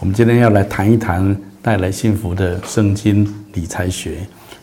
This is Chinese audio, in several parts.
我们今天要来谈一谈带来幸福的圣经理财学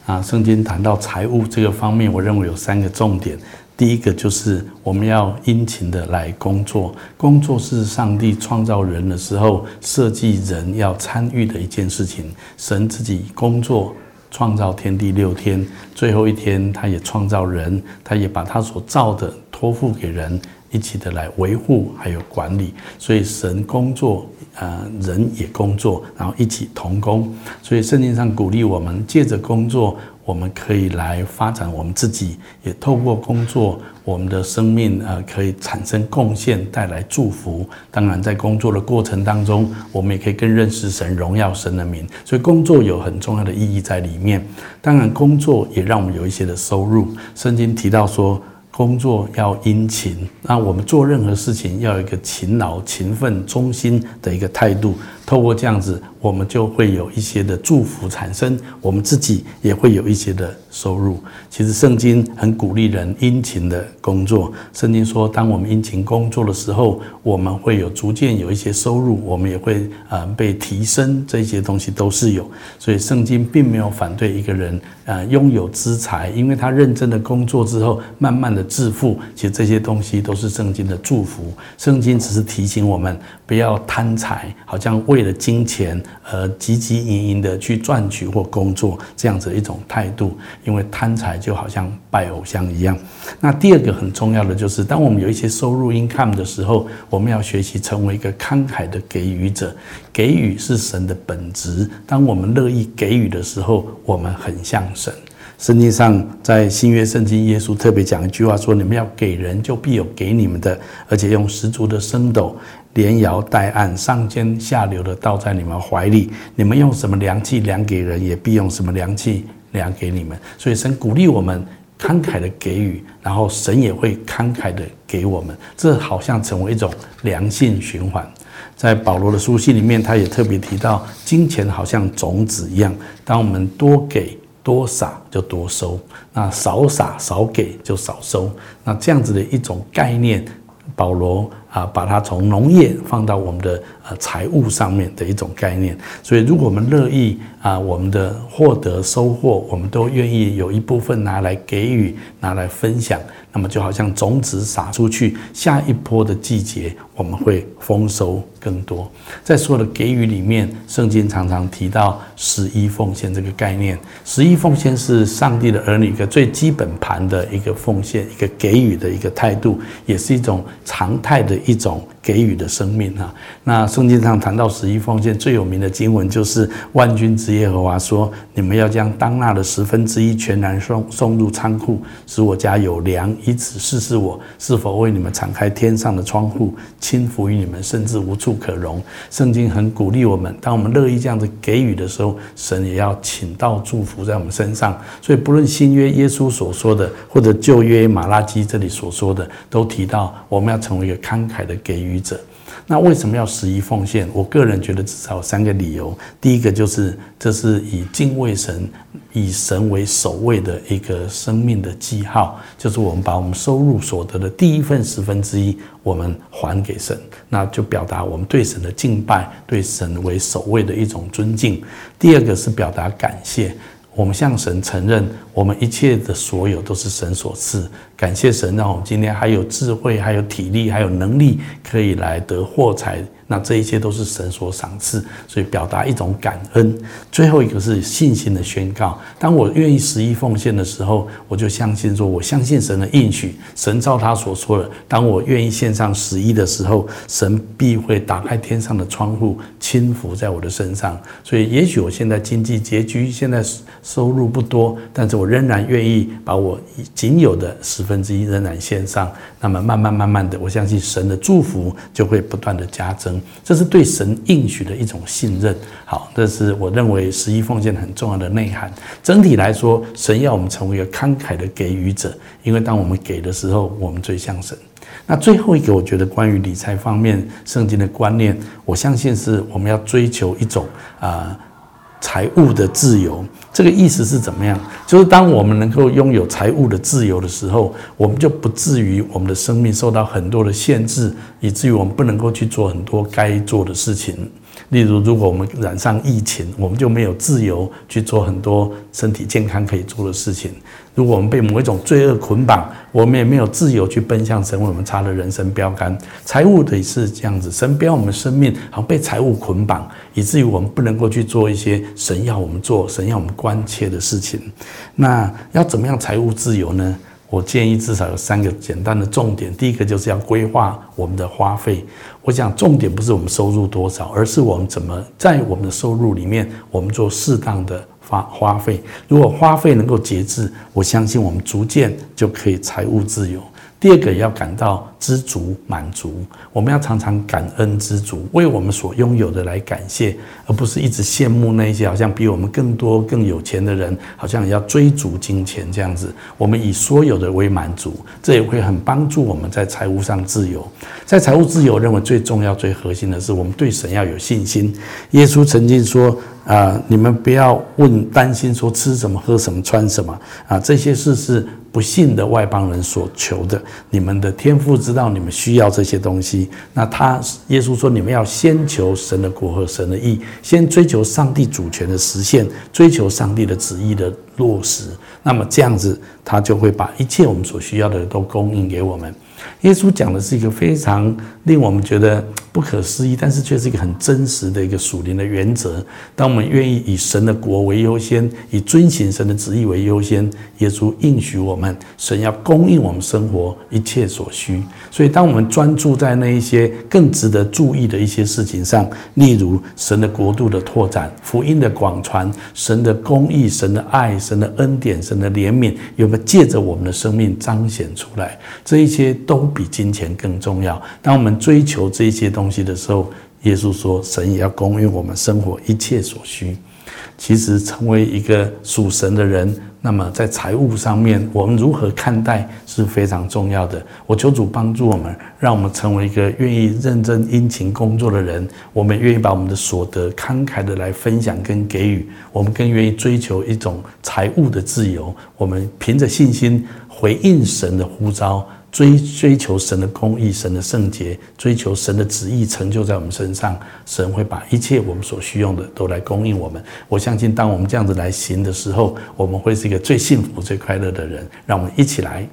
啊。圣经谈到财务这个方面，我认为有三个重点。第一个就是我们要殷勤的来工作，工作是上帝创造人的时候设计人要参与的一件事情。神自己工作创造天地六天，最后一天他也创造人，他也把他所造的托付给人。一起的来维护还有管理，所以神工作，呃，人也工作，然后一起同工。所以圣经上鼓励我们，借着工作，我们可以来发展我们自己，也透过工作，我们的生命呃可以产生贡献，带来祝福。当然，在工作的过程当中，我们也可以更认识神，荣耀神的名。所以工作有很重要的意义在里面。当然，工作也让我们有一些的收入。圣经提到说。工作要殷勤，那我们做任何事情要有一个勤劳、勤奋、忠心的一个态度。透过这样子，我们就会有一些的祝福产生，我们自己也会有一些的收入。其实圣经很鼓励人殷勤的工作。圣经说，当我们殷勤工作的时候，我们会有逐渐有一些收入，我们也会呃被提升，这些东西都是有。所以圣经并没有反对一个人呃拥有资财，因为他认真的工作之后，慢慢的致富。其实这些东西都是圣经的祝福。圣经只是提醒我们不要贪财，好像为为了金钱而汲汲营营的去赚取或工作，这样子一种态度，因为贪财就好像拜偶像一样。那第二个很重要的就是，当我们有一些收入 income 的时候，我们要学习成为一个慷慨的给予者。给予是神的本质。当我们乐意给予的时候，我们很像神。圣经上在新约圣经，耶稣特别讲一句话说：“你们要给人，就必有给你们的，而且用十足的升斗。”连摇带按，上尖下流的倒在你们怀里。你们用什么量器量给人，也必用什么量器量给你们。所以神鼓励我们慷慨的给予，然后神也会慷慨的给我们。这好像成为一种良性循环。在保罗的书信里面，他也特别提到，金钱好像种子一样，当我们多给多撒就多收，那少撒少给就少收。那这样子的一种概念，保罗。啊，把它从农业放到我们的呃财务上面的一种概念。所以，如果我们乐意啊，我们的获得收获，我们都愿意有一部分拿来给予，拿来分享。那么，就好像种子撒出去，下一波的季节我们会丰收更多。在所有的给予里面，圣经常常提到十一奉献这个概念。十一奉献是上帝的儿女一个最基本盘的一个奉献，一个给予的一个态度，也是一种常态的。一种给予的生命哈，那圣经上谈到十一奉献最有名的经文就是万军之耶和华说：“你们要将当纳的十分之一全然送送入仓库，使我家有粮，以此试试我是否为你们敞开天上的窗户，倾福于你们，甚至无处可容。”圣经很鼓励我们，当我们乐意这样子给予的时候，神也要请到祝福在我们身上。所以，不论新约耶稣所说的，或者旧约马拉基这里所说的，都提到我们要成为一个慷慨。的给予者，那为什么要十一奉献？我个人觉得至少有三个理由。第一个就是，这是以敬畏神、以神为首位的一个生命的记号，就是我们把我们收入所得的第一份十分之一，我们还给神，那就表达我们对神的敬拜，对神为首位的一种尊敬。第二个是表达感谢。我们向神承认，我们一切的所有都是神所赐。感谢神，让我们今天还有智慧，还有体力，还有能力，可以来得货财。那这一切都是神所赏赐，所以表达一种感恩。最后一个是信心的宣告。当我愿意十一奉献的时候，我就相信说，我相信神的应许。神照他所说的，当我愿意献上十一的时候，神必会打开天上的窗户，倾福在我的身上。所以，也许我现在经济拮据，现在收入不多，但是我仍然愿意把我仅有的十分之一仍然献上。那么，慢慢慢慢的，我相信神的祝福就会不断的加增。这是对神应许的一种信任。好，这是我认为十一奉献很重要的内涵。整体来说，神要我们成为一个慷慨的给予者，因为当我们给的时候，我们最像神。那最后一个，我觉得关于理财方面圣经的观念，我相信是我们要追求一种啊。财务的自由，这个意思是怎么样？就是当我们能够拥有财务的自由的时候，我们就不至于我们的生命受到很多的限制，以至于我们不能够去做很多该做的事情。例如，如果我们染上疫情，我们就没有自由去做很多身体健康可以做的事情。如果我们被某一种罪恶捆绑，我们也没有自由去奔向神为我们插的人生标杆。财务的是这样子，神标我们生命好像被财务捆绑，以至于我们不能够去做一些神要我们做、神要我们关切的事情。那要怎么样财务自由呢？我建议至少有三个简单的重点。第一个就是要规划我们的花费。我想重点不是我们收入多少，而是我们怎么在我们的收入里面，我们做适当的花花费。如果花费能够节制，我相信我们逐渐就可以财务自由。第二个要感到知足满足，我们要常常感恩知足，为我们所拥有的来感谢，而不是一直羡慕那些好像比我们更多更有钱的人，好像要追逐金钱这样子。我们以所有的为满足，这也会很帮助我们在财务上自由。在财务自由，认为最重要、最核心的是我们对神要有信心。耶稣曾经说：“啊，你们不要问担心说吃什么、喝什么、穿什么啊，这些事是。”不信的外邦人所求的，你们的天父知道你们需要这些东西。那他耶稣说，你们要先求神的国和神的义，先追求上帝主权的实现，追求上帝的旨意的落实。那么这样子，他就会把一切我们所需要的都供应给我们。耶稣讲的是一个非常令我们觉得不可思议，但是却是一个很真实的一个属灵的原则。当我们愿意以神的国为优先，以遵行神的旨意为优先，耶稣应许我们，神要供应我们生活一切所需。所以，当我们专注在那一些更值得注意的一些事情上，例如神的国度的拓展、福音的广传、神的公义、神的爱、神的恩典、神的怜悯，有没有借着我们的生命彰显出来？这一些都。比金钱更重要。当我们追求这些东东西的时候，耶稣说：“神也要供应我们生活一切所需。”其实，成为一个属神的人，那么在财务上面，我们如何看待是非常重要的。我求主帮助我们，让我们成为一个愿意认真殷勤工作的人。我们愿意把我们的所得慷慨的来分享跟给予。我们更愿意追求一种财务的自由。我们凭着信心回应神的呼召。追追求神的公义、神的圣洁，追求神的旨意成就在我们身上，神会把一切我们所需用的都来供应我们。我相信，当我们这样子来行的时候，我们会是一个最幸福、最快乐的人。让我们一起来